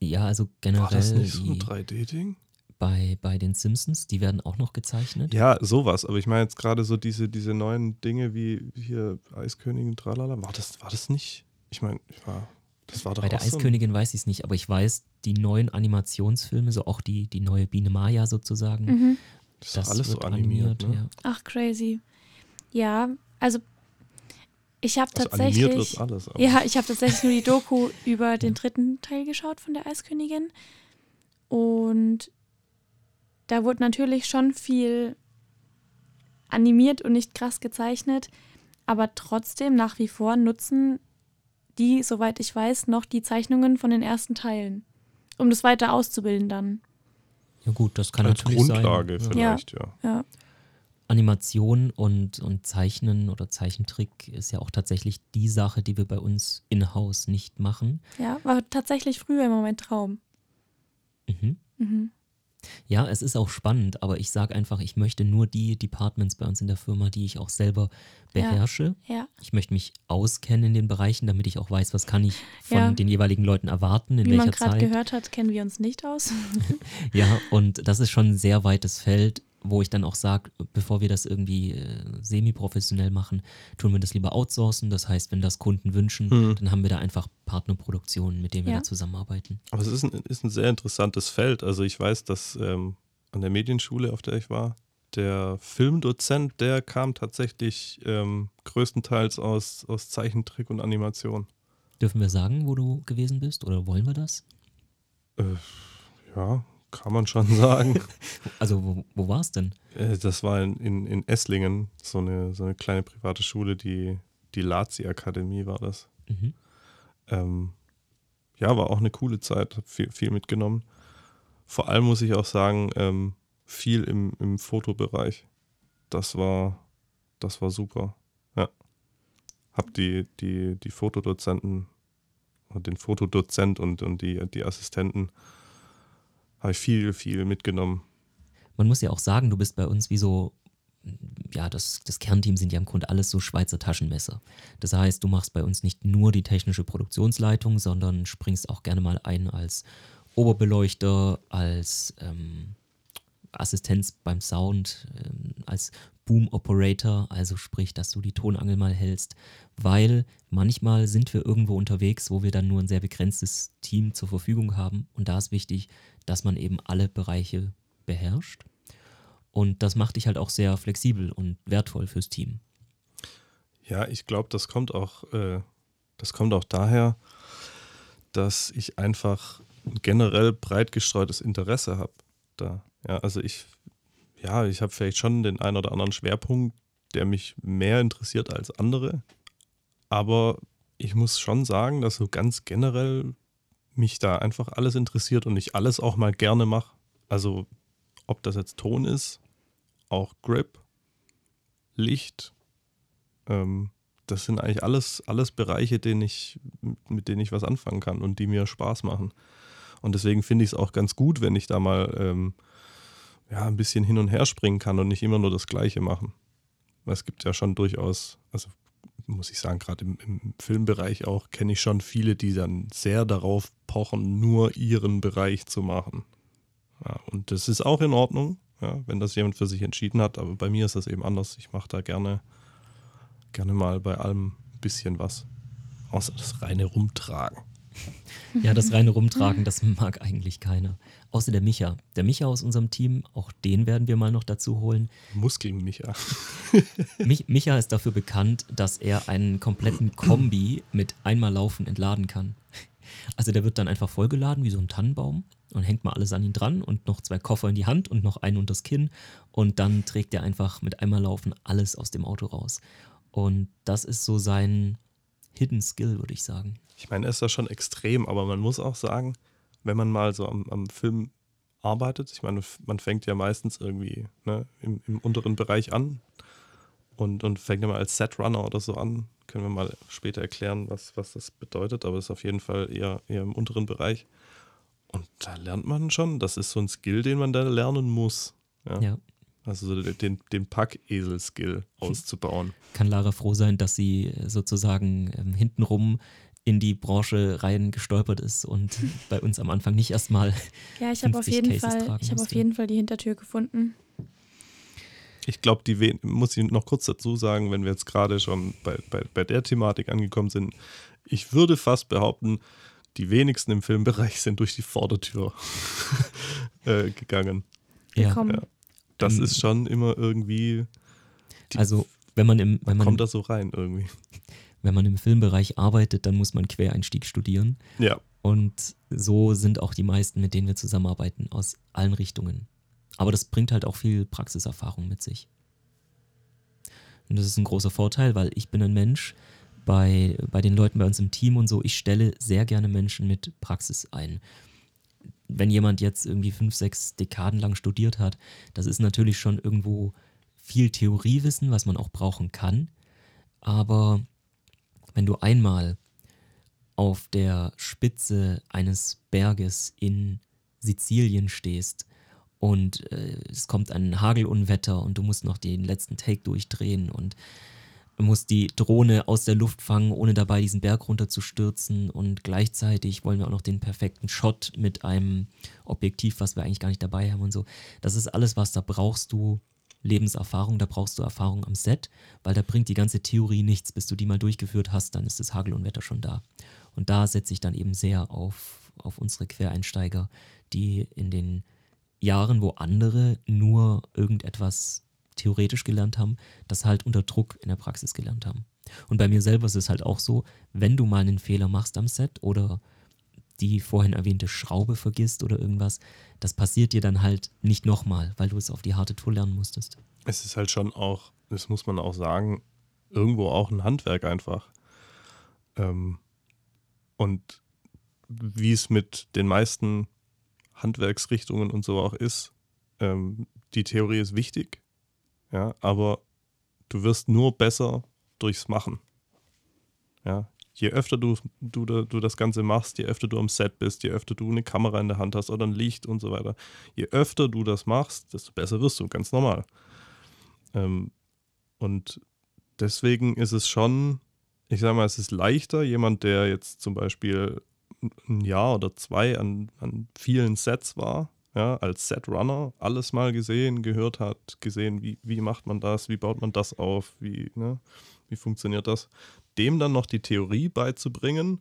S1: Ja, also generell. War
S3: das nicht so ein 3D-Ding?
S1: Bei, bei den Simpsons, die werden auch noch gezeichnet.
S3: Ja, sowas. Aber ich meine jetzt gerade so diese, diese neuen Dinge wie hier Eiskönigin, tralala. War das, war das nicht? Ich meine, ja, das war doch
S1: Bei der
S3: so
S1: Eiskönigin weiß ich es nicht, aber ich weiß, die neuen Animationsfilme, so auch die, die neue Biene Maya sozusagen,
S2: Mhm.
S3: Das ist doch alles so animiert. ne?
S1: ja.
S2: Ach, crazy. Ja, also ich habe
S3: Also
S2: tatsächlich.
S3: animiert wird alles.
S2: Ja, ich habe tatsächlich nur die Doku über den dritten Teil geschaut von der Eiskönigin. Und da wurde natürlich schon viel animiert und nicht krass gezeichnet. Aber trotzdem nach wie vor nutzen die, soweit ich weiß, noch die Zeichnungen von den ersten Teilen. Um das weiter auszubilden dann.
S1: ja gut, das kann
S3: Als
S1: natürlich
S3: Grundlage
S1: sein. Ja.
S3: vielleicht, ja.
S2: Ja.
S1: Animation und, und Zeichnen oder Zeichentrick ist ja auch tatsächlich die Sache, die wir bei uns in-house nicht machen.
S2: Ja, war tatsächlich früher immer mein Traum.
S1: Mhm.
S2: Mhm.
S1: Ja, es ist auch spannend, aber ich sage einfach, ich möchte nur die Departments bei uns in der Firma, die ich auch selber
S2: Ja.
S1: beherrsche.
S2: Ja.
S1: Ich möchte mich auskennen in den Bereichen, damit ich auch weiß, was kann ich von
S2: Ja.
S1: den jeweiligen Leuten erwarten, in
S2: Wie man
S1: welcher
S2: gerade
S1: Zeit.
S2: gehört hat, kennen wir uns nicht aus.
S1: Ja, und das ist schon ein sehr weites Feld, wo ich dann auch sage, bevor wir das irgendwie äh, semi-professionell machen, tun wir das lieber outsourcen. Das heißt, wenn das Kunden wünschen,
S3: Hm.
S1: dann haben wir da einfach Partnerproduktionen, mit denen wir
S2: Ja.
S1: da zusammenarbeiten.
S3: Aber es ist ein, ist ein sehr interessantes Feld. Also ich weiß, dass ähm, an der Medienschule, auf der ich war, der Filmdozent, der kam tatsächlich ähm, größtenteils aus, aus Zeichentrick und Animation.
S1: Dürfen wir sagen, wo du gewesen bist oder wollen wir das?
S3: Äh, ja, kann man schon sagen.
S1: Also, wo, wo war es denn?
S3: Äh, das war in, in, in Esslingen, so eine, so eine kleine private Schule, die, die Lazi-Akademie war das.
S1: Mhm.
S3: Ähm, ja, war auch eine coole Zeit, habe viel, viel mitgenommen. Vor allem muss ich auch sagen, ähm, viel im, im Fotobereich. Das war, das war super. Ja. Hab die, die, die Fotodozenten, den Fotodozent und, und die, die Assistenten, habe ich viel, viel mitgenommen.
S1: Man muss ja auch sagen, du bist bei uns wie so, ja, das, das Kernteam sind ja im Grunde alles so Schweizer Taschenmesser. Das heißt, du machst bei uns nicht nur die technische Produktionsleitung, sondern springst auch gerne mal ein als Oberbeleuchter, als ähm, Assistenz beim Sound, ähm, als Boom Operator, also sprich, dass du die Tonangel mal hältst, weil manchmal sind wir irgendwo unterwegs, wo wir dann nur ein sehr begrenztes Team zur Verfügung haben und da ist wichtig, dass man eben alle Bereiche beherrscht und das macht dich halt auch sehr flexibel und wertvoll fürs Team.
S3: Ja, ich glaube, das kommt auch, äh, das kommt auch daher, dass ich einfach ein generell breit gestreutes Interesse habe. Da, ja, also ich, ja, ich habe vielleicht schon den einen oder anderen Schwerpunkt, der mich mehr interessiert als andere. Aber ich muss schon sagen, dass so ganz generell mich da einfach alles interessiert und ich alles auch mal gerne mache. Also ob das jetzt Ton ist, auch Grip, Licht, ähm, das sind eigentlich alles, alles Bereiche, denen ich, mit denen ich was anfangen kann und die mir Spaß machen. Und deswegen finde ich es auch ganz gut, wenn ich da mal ähm, ja, ein bisschen hin und her springen kann und nicht immer nur das Gleiche machen. Weil es gibt ja schon durchaus, also muss ich sagen, gerade im, im Filmbereich auch, kenne ich schon viele, die dann sehr darauf pochen, nur ihren Bereich zu machen. Ja, und das ist auch in Ordnung, ja, wenn das jemand für sich entschieden hat, aber bei mir ist das eben anders. Ich mache da gerne, gerne mal bei allem ein bisschen was. Außer das reine Rumtragen.
S1: Ja, das reine Rumtragen, das mag eigentlich keiner. Außer der Micha. Der Micha aus unserem Team, auch den werden wir mal noch dazu holen.
S3: Muskelmicha.
S1: Mich, Micha ist dafür bekannt, dass er einen kompletten Kombi mit einmal laufen entladen kann. Also der wird dann einfach vollgeladen wie so ein Tannenbaum und hängt mal alles an ihn dran und noch zwei Koffer in die Hand und noch einen unters Kinn und dann trägt er einfach mit einmal laufen alles aus dem Auto raus. Und das ist so sein Hidden Skill, würde ich sagen.
S3: Ich meine, er ist da schon extrem, aber man muss auch sagen, wenn man mal so am, am Film arbeitet, ich meine, man fängt ja meistens irgendwie ne, im, im unteren Bereich an und, und fängt ja mal als Setrunner oder so an. Können wir mal später erklären, was, was das bedeutet, aber es ist auf jeden Fall eher, eher im unteren Bereich. Und da lernt man schon, das ist so ein Skill, den man da lernen muss. Ja.
S1: Ja.
S3: Also so den, den Packesel-Skill auszubauen.
S1: Kann Lara froh sein, dass sie sozusagen ähm, hintenrum in die Branche rein gestolpert ist und bei uns am Anfang nicht erstmal.
S2: Ja, ich habe auf jeden Fall, ich habe auf jeden Fall die Hintertür gefunden.
S3: Ich glaube, die muss ich noch kurz dazu sagen, wenn wir jetzt gerade schon bei, bei, bei der Thematik angekommen sind. Ich würde fast behaupten, die wenigsten im Filmbereich sind durch die Vordertür äh, gegangen.
S1: Ja.
S3: ja. Das ähm, ist schon immer irgendwie.
S1: also, wenn man im. Wenn man,
S3: kommt da so rein irgendwie
S1: wenn man im Filmbereich arbeitet, dann muss man Quereinstieg studieren.
S3: Ja.
S1: Und so sind auch die meisten, mit denen wir zusammenarbeiten, aus allen Richtungen. Aber das bringt halt auch viel Praxiserfahrung mit sich. Und das ist ein großer Vorteil, weil ich bin ein Mensch, bei, bei den Leuten bei uns im Team und so, ich stelle sehr gerne Menschen mit Praxis ein. Wenn jemand jetzt irgendwie fünf, sechs Dekaden lang studiert hat, das ist natürlich schon irgendwo viel Theoriewissen, was man auch brauchen kann. Aber wenn du einmal auf der Spitze eines Berges in Sizilien stehst und äh, es kommt ein Hagelunwetter und du musst noch den letzten Take durchdrehen und musst die Drohne aus der Luft fangen, ohne dabei diesen Berg runterzustürzen und gleichzeitig wollen wir auch noch den perfekten Shot mit einem Objektiv, was wir eigentlich gar nicht dabei haben und so. Das ist alles, was da brauchst du Lebenserfahrung, da brauchst du Erfahrung am Set, weil da bringt die ganze Theorie nichts. Bis du die mal durchgeführt hast, dann ist das Hagel und Wetter schon da. Und da setze ich dann eben sehr auf, auf unsere Quereinsteiger, die in den Jahren, wo andere nur irgendetwas theoretisch gelernt haben, das halt unter Druck in der Praxis gelernt haben. Und bei mir selber ist es halt auch so, wenn du mal einen Fehler machst am Set oder die vorhin erwähnte Schraube vergisst oder irgendwas, das passiert dir dann halt nicht nochmal, weil du es auf die harte Tour lernen musstest.
S3: Es ist halt schon auch, das muss man auch sagen, irgendwo auch ein Handwerk einfach. Ähm, und wie es mit den meisten Handwerksrichtungen und so auch ist, ähm, die Theorie ist wichtig, ja, aber du wirst nur besser durchs Machen. Ja, je öfter du, du, du das Ganze machst, je öfter du am Set bist, je öfter du eine Kamera in der Hand hast oder ein Licht und so weiter, je öfter du das machst, desto besser wirst du, ganz normal. Ähm, und deswegen ist es schon, ich sage mal, es ist leichter, jemand, der jetzt zum Beispiel ein Jahr oder zwei an, an vielen Sets war, ja, als Setrunner alles mal gesehen, gehört hat, gesehen, wie, wie macht man das, wie baut man das auf, wie, ne, wie funktioniert das, dem dann noch die Theorie beizubringen,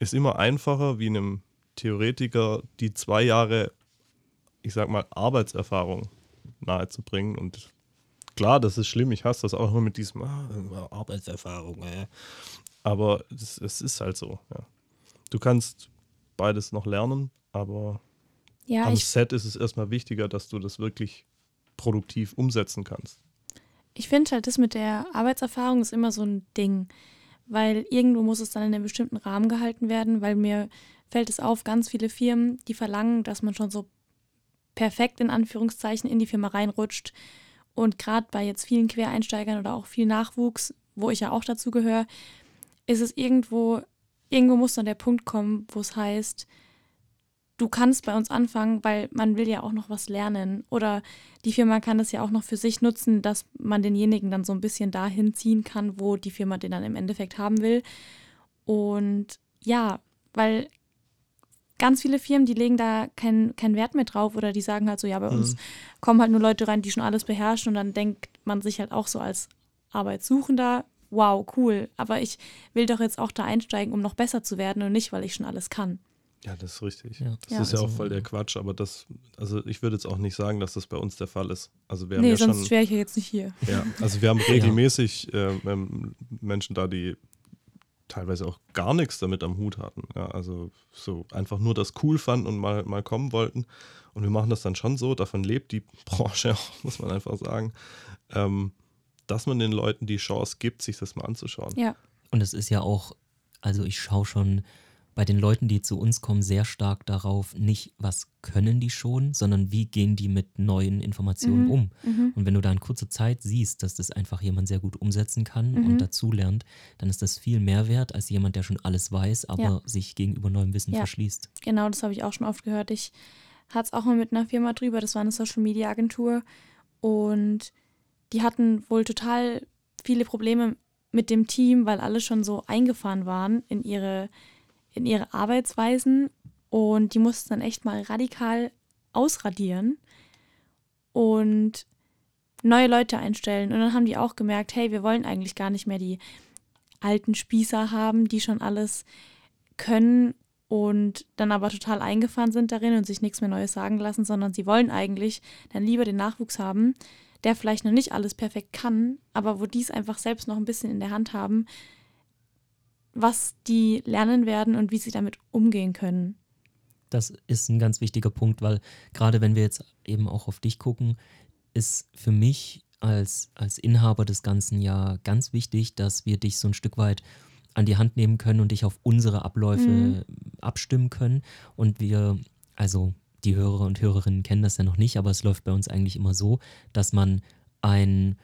S3: ist immer einfacher, wie einem Theoretiker die zwei Jahre, ich sag mal, Arbeitserfahrung nahezubringen. Und klar, das ist schlimm, ich hasse das auch immer mit diesem ah, Arbeitserfahrung. Äh. Aber es, es, ist halt so. Ja. Du kannst beides noch lernen, aber ja, am Set ist es erstmal wichtiger, dass du das wirklich produktiv umsetzen kannst.
S2: Ich finde halt, das mit der Arbeitserfahrung ist immer so ein Ding weil irgendwo muss es dann in einem bestimmten Rahmen gehalten werden, weil mir fällt es auf, ganz viele Firmen, die verlangen, dass man schon so perfekt in Anführungszeichen in die Firma reinrutscht. Und gerade bei jetzt vielen Quereinsteigern oder auch viel Nachwuchs, wo ich ja auch dazu gehöre, ist es irgendwo, irgendwo muss dann der Punkt kommen, wo es heißt, du kannst bei uns anfangen, weil man will ja auch noch was lernen. Oder die Firma kann das ja auch noch für sich nutzen, dass man denjenigen dann so ein bisschen dahin ziehen kann, wo die Firma den dann im Endeffekt haben will. Und ja, weil ganz viele Firmen, die legen da keinen kein Wert mehr drauf oder die sagen halt so, ja, bei mhm. uns kommen halt nur Leute rein, die schon alles beherrschen und dann denkt man sich halt auch so als Arbeitssuchender, wow, cool, aber ich will doch jetzt auch da einsteigen, um noch besser zu werden und nicht, weil ich schon alles kann.
S3: Ja, das ist richtig. Ja. Das ja. ist ja auch also voll der Quatsch, aber das, also ich würde jetzt auch nicht sagen, dass das bei uns der Fall ist. Also wir haben nee, ja
S2: sonst wäre ich ja jetzt nicht hier.
S3: Ja, also wir haben regelmäßig äh, ähm, Menschen da, die teilweise auch gar nichts damit am Hut hatten. Ja, also so einfach nur das cool fanden und mal, mal kommen wollten. Und wir machen das dann schon so, davon lebt die Branche auch, muss man einfach sagen, ähm, dass man den Leuten die Chance gibt, sich das mal anzuschauen.
S2: Ja.
S1: Und es ist ja auch, also ich schaue schon bei den Leuten, die zu uns kommen, sehr stark darauf, nicht was können die schon, sondern wie gehen die mit neuen Informationen mhm. um. Mhm. Und wenn du da in kurzer Zeit siehst, dass das einfach jemand sehr gut umsetzen kann mhm. und dazu lernt, dann ist das viel mehr wert als jemand, der schon alles weiß, aber ja. sich gegenüber neuem Wissen ja. verschließt.
S2: Genau, das habe ich auch schon oft gehört. Ich hatte es auch mal mit einer Firma drüber, das war eine Social Media Agentur und die hatten wohl total viele Probleme mit dem Team, weil alle schon so eingefahren waren in ihre, in ihre Arbeitsweisen und die mussten dann echt mal radikal ausradieren und neue Leute einstellen. Und dann haben die auch gemerkt, hey, wir wollen eigentlich gar nicht mehr die alten Spießer haben, die schon alles können und dann aber total eingefahren sind darin und sich nichts mehr Neues sagen lassen, sondern sie wollen eigentlich dann lieber den Nachwuchs haben, der vielleicht noch nicht alles perfekt kann, aber wo die es einfach selbst noch ein bisschen in der Hand haben, was die lernen werden und wie sie damit umgehen können.
S1: Das ist ein ganz wichtiger Punkt, weil gerade wenn wir jetzt eben auch auf dich gucken, ist für mich als, als Inhaber des Ganzen ja ganz wichtig, dass wir dich so ein Stück weit an die Hand nehmen können und dich auf unsere Abläufe mhm. abstimmen können. Und wir, also die Hörer und Hörerinnen kennen das ja noch nicht, aber es läuft bei uns eigentlich immer so, dass man einen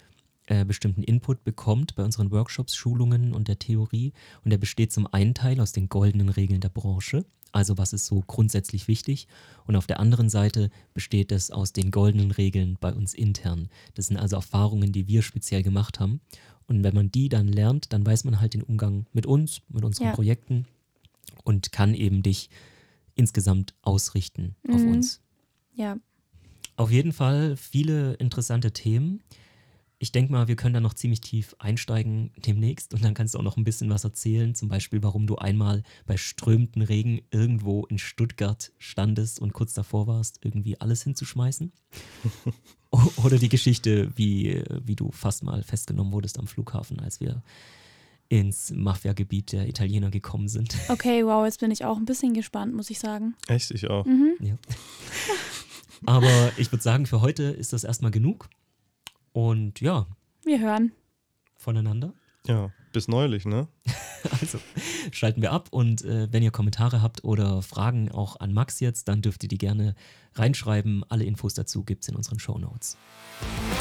S1: äh, bestimmten Input bekommt bei unseren Workshops, Schulungen und der Theorie. Und der besteht zum einen Teil aus den goldenen Regeln der Branche. Also was ist so grundsätzlich wichtig? Und auf der anderen Seite besteht es aus den goldenen Regeln bei uns intern. Das sind also Erfahrungen, die wir speziell gemacht haben. Und wenn man die dann lernt, dann weiß man halt den Umgang mit uns, mit unseren ja. Projekten und kann eben dich insgesamt ausrichten mhm. auf uns.
S2: Ja.
S1: Auf jeden Fall viele interessante Themen. Ich denke mal, wir können da noch ziemlich tief einsteigen demnächst und dann kannst du auch noch ein bisschen was erzählen. Zum Beispiel, warum du einmal bei strömenden Regen irgendwo in Stuttgart standest und kurz davor warst, irgendwie alles hinzuschmeißen. Oder die Geschichte, wie, wie du fast mal festgenommen wurdest am Flughafen, als wir ins Mafia-Gebiet der Italiener gekommen sind.
S2: Okay, wow, jetzt bin ich auch ein bisschen gespannt, muss ich sagen.
S3: Echt, ich auch.
S2: Mhm.
S1: Ja. Aber ich würde sagen, für heute ist das erstmal genug. Und ja.
S2: Wir hören.
S1: Voneinander.
S3: Ja, bis neulich, ne?
S1: also schalten wir ab und äh, wenn ihr Kommentare habt oder Fragen auch an Max jetzt, dann dürft ihr die gerne reinschreiben. Alle Infos dazu gibt es in unseren Show Notes.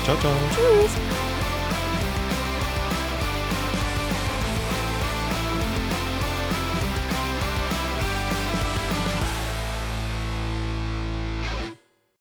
S3: Ciao, ciao.
S2: Tschüss.